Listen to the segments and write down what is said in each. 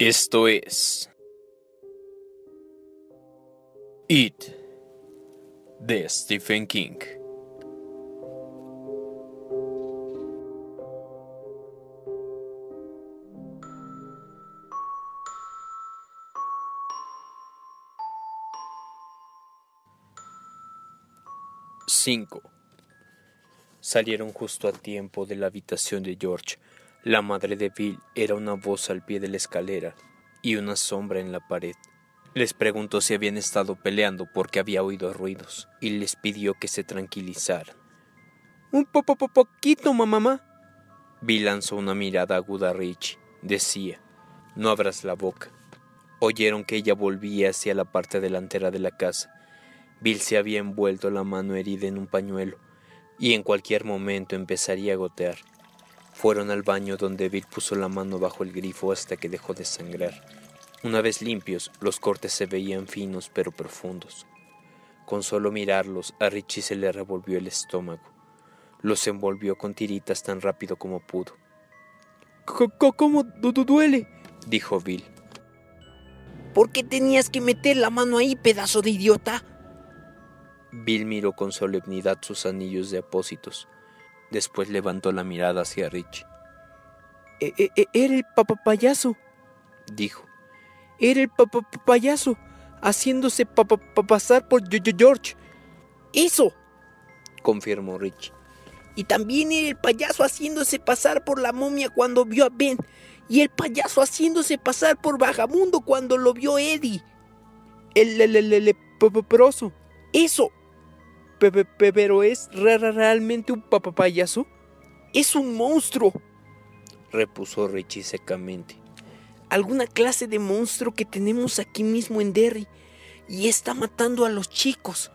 Esto es It de Stephen King. Cinco. Salieron justo a tiempo de la habitación de George. La madre de Bill era una voz al pie de la escalera y una sombra en la pared. Les preguntó si habían estado peleando porque había oído ruidos y les pidió que se tranquilizaran. Un po, po, poquito, mamá. Bill lanzó una mirada aguda a Richie. Decía, no abras la boca. Oyeron que ella volvía hacia la parte delantera de la casa. Bill se había envuelto la mano herida en un pañuelo y en cualquier momento empezaría a gotear. Fueron al baño donde Bill puso la mano bajo el grifo hasta que dejó de sangrar. Una vez limpios, los cortes se veían finos pero profundos. Con solo mirarlos, a Richie se le revolvió el estómago. Los envolvió con tiritas tan rápido como pudo. ¿Cómo duele? dijo Bill. ¿Por qué tenías que meter la mano ahí, pedazo de idiota? Bill miró con solemnidad sus anillos de apósitos. Después levantó la mirada hacia Richie. E, e, e, era el payaso, dijo. Era el payaso, haciéndose pasar por George. Eso, confirmó Richie. Y también era el payaso haciéndose pasar por la momia cuando vio a Ben. Y el payaso haciéndose pasar por Bajamundo cuando lo vio Eddie. El leproso. Eso. ¿Pero es realmente un payaso? Es un monstruo, repuso Richie secamente alguna clase de monstruo que tenemos aquí mismo en Derry y está matando a los chicos.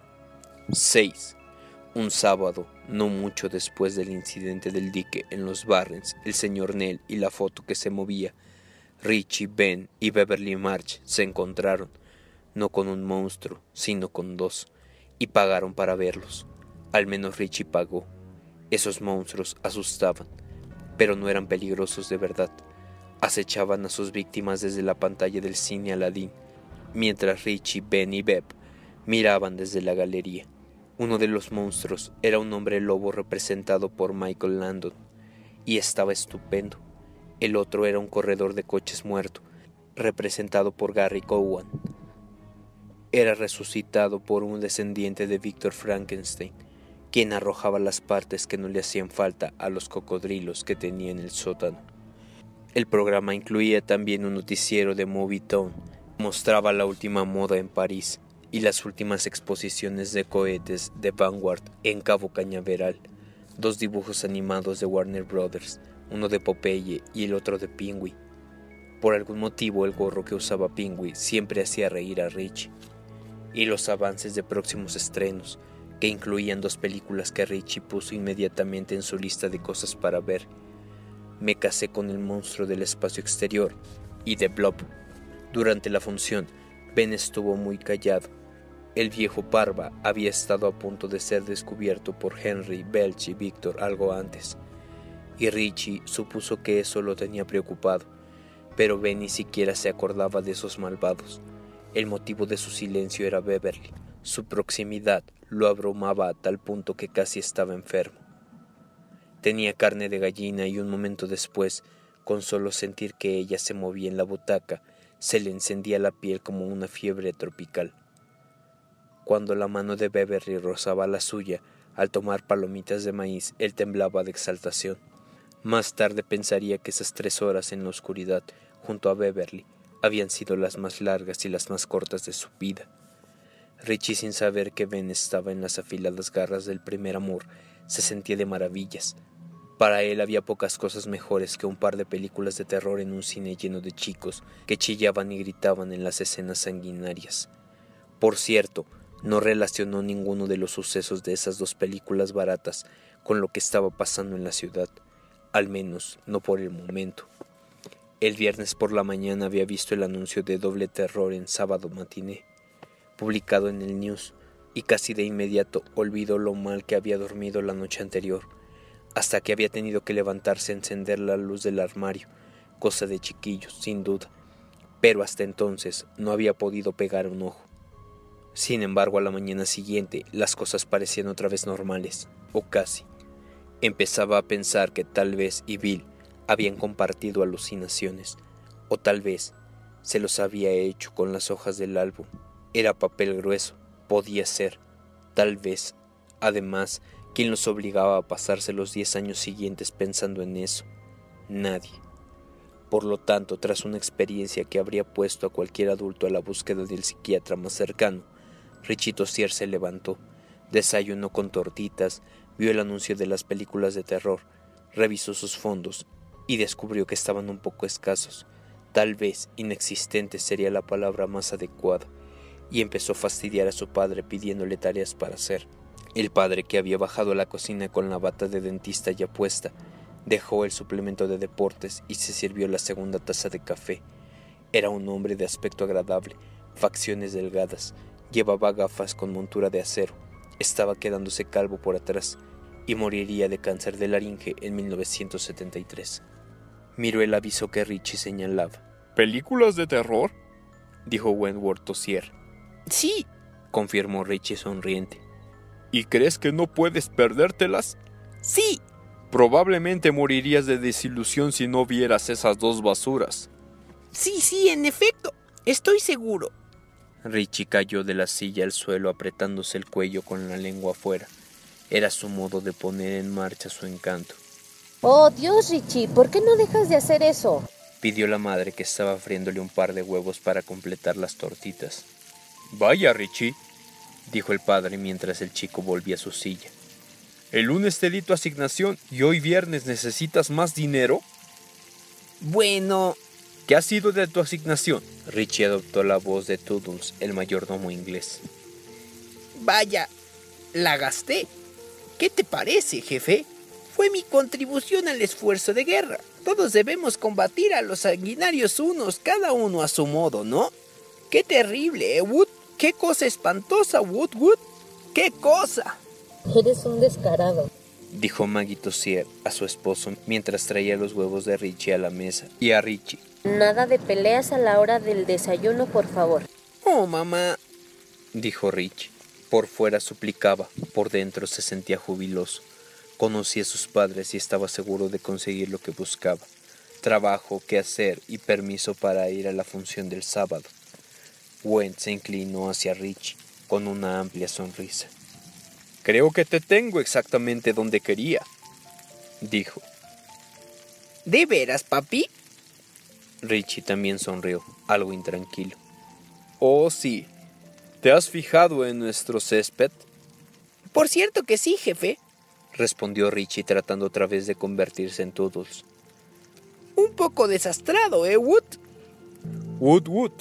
6. Un sábado, no mucho después del incidente del dique en los Barrens, el señor Nell y la foto que se movía, Richie, Ben y Beverly March se encontraron, no con un monstruo, sino con dos, y pagaron para verlos. Al menos Richie pagó. Esos monstruos asustaban, pero no eran peligrosos de verdad acechaban a sus víctimas desde la pantalla del cine Aladdin, mientras Richie, Ben y Beb miraban desde la galería. Uno de los monstruos era un hombre lobo representado por Michael Landon, y estaba estupendo. El otro era un corredor de coches muerto, representado por Gary Cowan. Era resucitado por un descendiente de Victor Frankenstein, quien arrojaba las partes que no le hacían falta a los cocodrilos que tenía en el sótano. El programa incluía también un noticiero de Movie Town, mostraba la última moda en París y las últimas exposiciones de cohetes de Vanguard en Cabo Cañaveral, dos dibujos animados de Warner Brothers, uno de Popeye y el otro de Pingüi. Por algún motivo el gorro que usaba Pingüi siempre hacía reír a Richie. Y los avances de próximos estrenos, que incluían dos películas que Richie puso inmediatamente en su lista de cosas para ver me casé con el monstruo del espacio exterior y de Blob. Durante la función, Ben estuvo muy callado. El viejo Barba había estado a punto de ser descubierto por Henry, Belch y Víctor algo antes, y Richie supuso que eso lo tenía preocupado, pero Ben ni siquiera se acordaba de esos malvados. El motivo de su silencio era Beverly. Su proximidad lo abrumaba a tal punto que casi estaba enfermo. Tenía carne de gallina y un momento después, con solo sentir que ella se movía en la butaca, se le encendía la piel como una fiebre tropical. Cuando la mano de Beverly rozaba la suya, al tomar palomitas de maíz, él temblaba de exaltación. Más tarde pensaría que esas tres horas en la oscuridad, junto a Beverly, habían sido las más largas y las más cortas de su vida. Richie, sin saber que Ben estaba en las afiladas garras del primer amor, se sentía de maravillas, para él había pocas cosas mejores que un par de películas de terror en un cine lleno de chicos que chillaban y gritaban en las escenas sanguinarias. Por cierto, no relacionó ninguno de los sucesos de esas dos películas baratas con lo que estaba pasando en la ciudad, al menos no por el momento. El viernes por la mañana había visto el anuncio de doble terror en sábado matiné, publicado en el News, y casi de inmediato olvidó lo mal que había dormido la noche anterior hasta que había tenido que levantarse a encender la luz del armario, cosa de chiquillos, sin duda, pero hasta entonces no había podido pegar un ojo. Sin embargo, a la mañana siguiente las cosas parecían otra vez normales, o casi. Empezaba a pensar que tal vez y Bill habían compartido alucinaciones, o tal vez se los había hecho con las hojas del álbum. Era papel grueso, podía ser. Tal vez, además, quien los obligaba a pasarse los diez años siguientes pensando en eso. Nadie. Por lo tanto, tras una experiencia que habría puesto a cualquier adulto a la búsqueda del psiquiatra más cercano, Richie Tossier se levantó, desayunó con tortitas, vio el anuncio de las películas de terror, revisó sus fondos y descubrió que estaban un poco escasos. Tal vez inexistente sería la palabra más adecuada, y empezó a fastidiar a su padre pidiéndole tareas para hacer. El padre, que había bajado a la cocina con la bata de dentista ya puesta, dejó el suplemento de deportes y se sirvió la segunda taza de café. Era un hombre de aspecto agradable, facciones delgadas, llevaba gafas con montura de acero, estaba quedándose calvo por atrás y moriría de cáncer de laringe en 1973. Miró el aviso que Richie señalaba. ¿Películas de terror? dijo Wentworth Tossier. Sí, confirmó Richie sonriente. ¿Y crees que no puedes perdértelas? Sí. Probablemente morirías de desilusión si no vieras esas dos basuras. Sí, sí, en efecto. Estoy seguro. Richie cayó de la silla al suelo apretándose el cuello con la lengua afuera. Era su modo de poner en marcha su encanto. Oh, Dios, Richie, ¿por qué no dejas de hacer eso? pidió la madre que estaba friéndole un par de huevos para completar las tortitas. Vaya, Richie, dijo el padre mientras el chico volvía a su silla. El lunes te di tu asignación y hoy viernes necesitas más dinero. Bueno, ¿qué ha sido de tu asignación? Richie adoptó la voz de Toodles, el mayordomo inglés. Vaya, la gasté. ¿Qué te parece, jefe? Fue mi contribución al esfuerzo de guerra. Todos debemos combatir a los sanguinarios unos, cada uno a su modo, ¿no? ¡Qué terrible, eh, Wood! ¡Qué cosa espantosa, Wood, Wood! ¡Qué cosa! Eres un descarado, dijo Maggie Tossier a su esposo mientras traía los huevos de Richie a la mesa y a Richie. Nada de peleas a la hora del desayuno, por favor. Oh, mamá, dijo Richie. Por fuera suplicaba, por dentro se sentía jubiloso. Conocía a sus padres y estaba seguro de conseguir lo que buscaba. Trabajo, que hacer y permiso para ir a la función del sábado. Went se inclinó hacia Richie con una amplia sonrisa. Creo que te tengo exactamente donde quería, dijo. ¿De veras, papi? Richie también sonrió, algo intranquilo. Oh, sí. ¿Te has fijado en nuestro césped? Por cierto que sí, jefe, respondió Richie tratando otra vez de convertirse en Toodles. Un poco desastrado, ¿eh, Wood? Wood, Wood,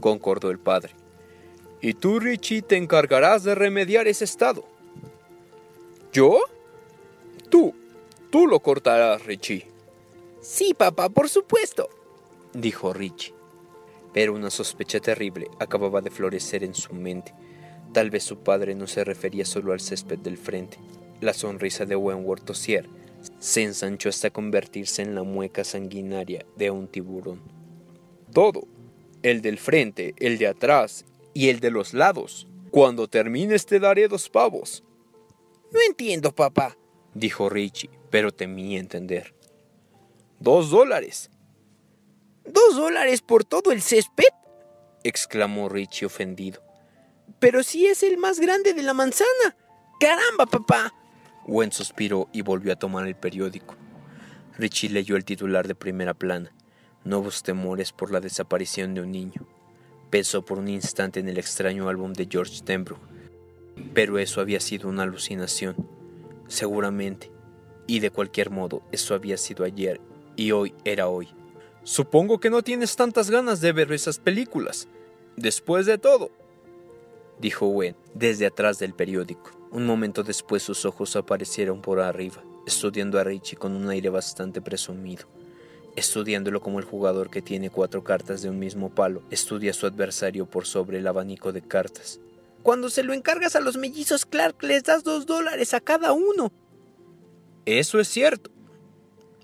concordó el padre. Y tú, Richie, te encargarás de remediar ese estado. ¿Yo? Tú, tú lo cortarás, Richie. Sí, papá, por supuesto, dijo Richie. Pero una sospecha terrible acababa de florecer en su mente. Tal vez su padre no se refería solo al césped del frente. La sonrisa de Wentworth Tossier se ensanchó hasta convertirse en la mueca sanguinaria de un tiburón. Todo, el del frente, el de atrás y el de los lados. Cuando termines te daré dos pavos. No entiendo, papá, dijo Richie, pero temía entender. Dos dólares. ¿Dos dólares por todo el césped? exclamó Richie ofendido. Pero si es el más grande de la manzana. ¡Caramba, papá! Gwen suspiró y volvió a tomar el periódico. Richie leyó el titular de primera plana. Nuevos temores por la desaparición de un niño. Pensó por un instante en el extraño álbum de George Denbrough. Pero eso había sido una alucinación. Seguramente. Y de cualquier modo, eso había sido ayer y hoy era hoy. Supongo que no tienes tantas ganas de ver esas películas. Después de todo, dijo Gwen desde atrás del periódico. Un momento después sus ojos aparecieron por arriba, estudiando a Richie con un aire bastante presumido, estudiándolo como el jugador que tiene cuatro cartas de un mismo palo estudia a su adversario por sobre el abanico de cartas. Cuando se lo encargas a los mellizos Clark les das dos dólares a cada uno. Eso es cierto,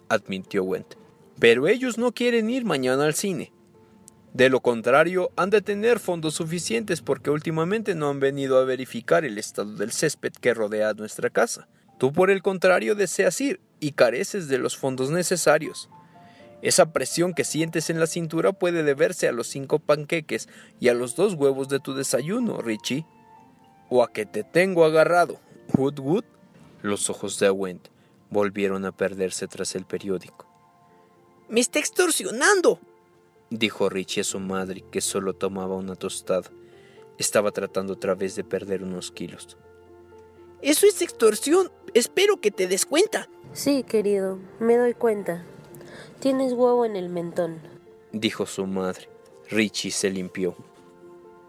admitió Went. Pero ellos no quieren ir mañana al cine. De lo contrario, han de tener fondos suficientes porque últimamente no han venido a verificar el estado del césped que rodea nuestra casa. Tú por el contrario deseas ir y careces de los fondos necesarios. Esa presión que sientes en la cintura puede deberse a los cinco panqueques y a los dos huevos de tu desayuno, Richie. O a que te tengo agarrado. Wood Wood. Los ojos de Went volvieron a perderse tras el periódico. ¡Me está extorsionando! Dijo Richie a su madre, que solo tomaba una tostada. Estaba tratando otra vez de perder unos kilos. Eso es extorsión. Espero que te des cuenta. Sí, querido, me doy cuenta. Tienes huevo en el mentón, dijo su madre. Richie se limpió.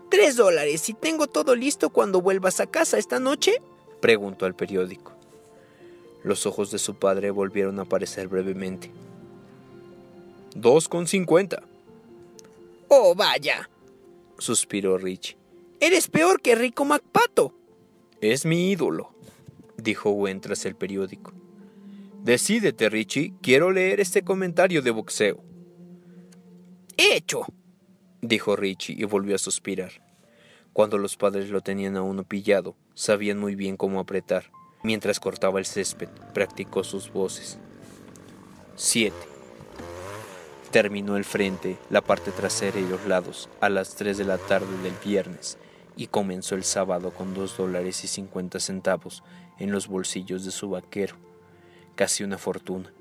Tres dólares. ¿Y tengo todo listo cuando vuelvas a casa esta noche? preguntó al periódico. Los ojos de su padre volvieron a aparecer brevemente. Dos con cincuenta. Oh, vaya. suspiró Richie. Eres peor que Rico MacPato. Es mi ídolo, dijo Gwen tras el periódico. Decídete, Richie, quiero leer este comentario de boxeo. Hecho, dijo Richie y volvió a suspirar. Cuando los padres lo tenían a uno pillado, sabían muy bien cómo apretar. Mientras cortaba el césped, practicó sus voces. 7. Terminó el frente, la parte trasera y los lados a las 3 de la tarde del viernes y comenzó el sábado con dos dólares y cincuenta centavos en los bolsillos de su vaquero. Casi una fortuna.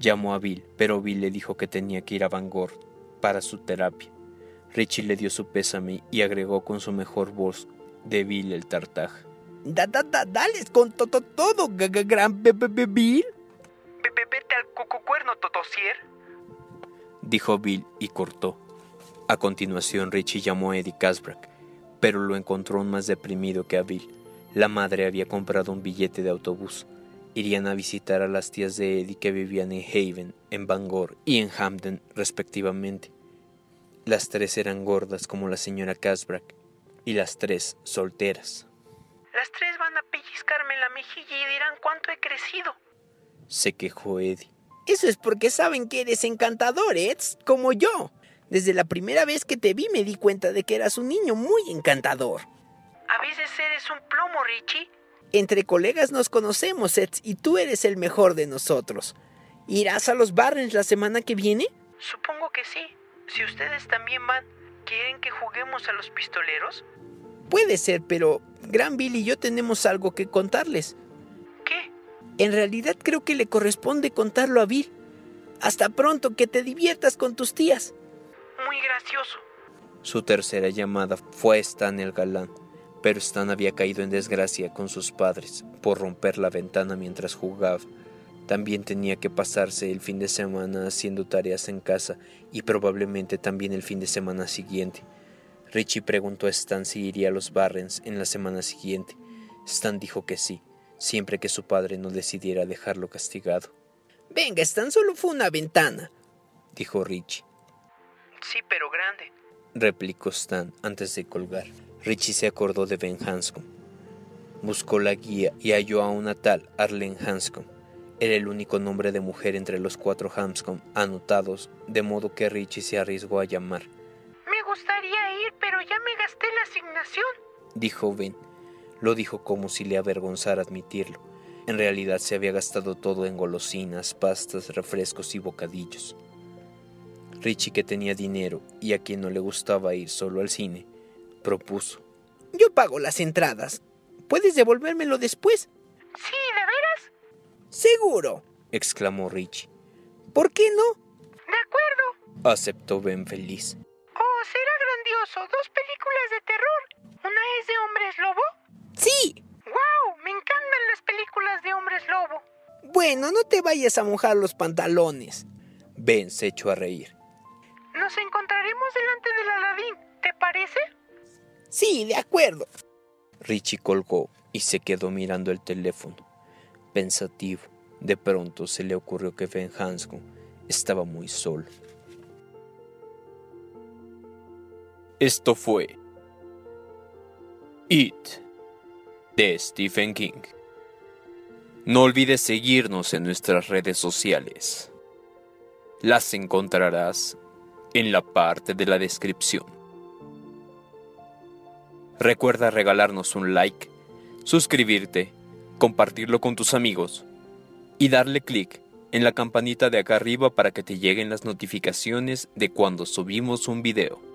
Llamó a Bill, pero Bill le dijo que tenía que ir a Bangor para su terapia. Richie le dio su pésame y agregó con su mejor voz de Bill el tartaj. Da, da, da, dales con todo, todo, gran Bill. Vete al cuerno, Totosier dijo Bill y cortó. A continuación Richie llamó a Eddie Casbrack, pero lo encontró más deprimido que a Bill. La madre había comprado un billete de autobús. Irían a visitar a las tías de Eddie que vivían en Haven, en Bangor y en Hampden, respectivamente. Las tres eran gordas como la señora Casbrack, y las tres solteras. Las tres van a pellizcarme la mejilla y dirán cuánto he crecido. Se quejó Eddie. Eso es porque saben que eres encantador, Eds, como yo. Desde la primera vez que te vi me di cuenta de que eras un niño muy encantador. A veces eres un plomo, Richie. Entre colegas nos conocemos, Eds, y tú eres el mejor de nosotros. ¿Irás a los Barrens la semana que viene? Supongo que sí. Si ustedes también van, ¿quieren que juguemos a los pistoleros? Puede ser, pero Gran Bill y yo tenemos algo que contarles. En realidad creo que le corresponde contarlo a Bill. Hasta pronto, que te diviertas con tus tías. Muy gracioso. Su tercera llamada fue a Stan el galán, pero Stan había caído en desgracia con sus padres por romper la ventana mientras jugaba. También tenía que pasarse el fin de semana haciendo tareas en casa y probablemente también el fin de semana siguiente. Richie preguntó a Stan si iría a los Barrens en la semana siguiente. Stan dijo que sí siempre que su padre no decidiera dejarlo castigado. Venga, tan solo fue una ventana, dijo Richie. Sí, pero grande, replicó Stan antes de colgar. Richie se acordó de Ben Hanscom. Buscó la guía y halló a una tal Arlene Hanscom. Era el único nombre de mujer entre los cuatro Hanscom anotados, de modo que Richie se arriesgó a llamar. Me gustaría ir, pero ya me gasté la asignación, dijo Ben. Lo dijo como si le avergonzara admitirlo. En realidad se había gastado todo en golosinas, pastas, refrescos y bocadillos. Richie, que tenía dinero y a quien no le gustaba ir solo al cine, propuso. Yo pago las entradas. ¿Puedes devolvérmelo después? Sí, ¿de veras? Seguro, exclamó Richie. ¿Por qué no? De acuerdo, aceptó Ben feliz. Oh, será grandioso. Dos películas de terror. Una es de hombres lobo. ¡Wow! Me encantan las películas de hombres lobo. Bueno, no te vayas a mojar los pantalones. Ben se echó a reír. Nos encontraremos delante del Aladín, ¿te parece? Sí, de acuerdo. Richie colgó y se quedó mirando el teléfono. Pensativo, de pronto se le ocurrió que Ben Hanscom estaba muy solo. Esto fue It de Stephen King. No olvides seguirnos en nuestras redes sociales. Las encontrarás en la parte de la descripción. Recuerda regalarnos un like, suscribirte, compartirlo con tus amigos y darle clic en la campanita de acá arriba para que te lleguen las notificaciones de cuando subimos un video.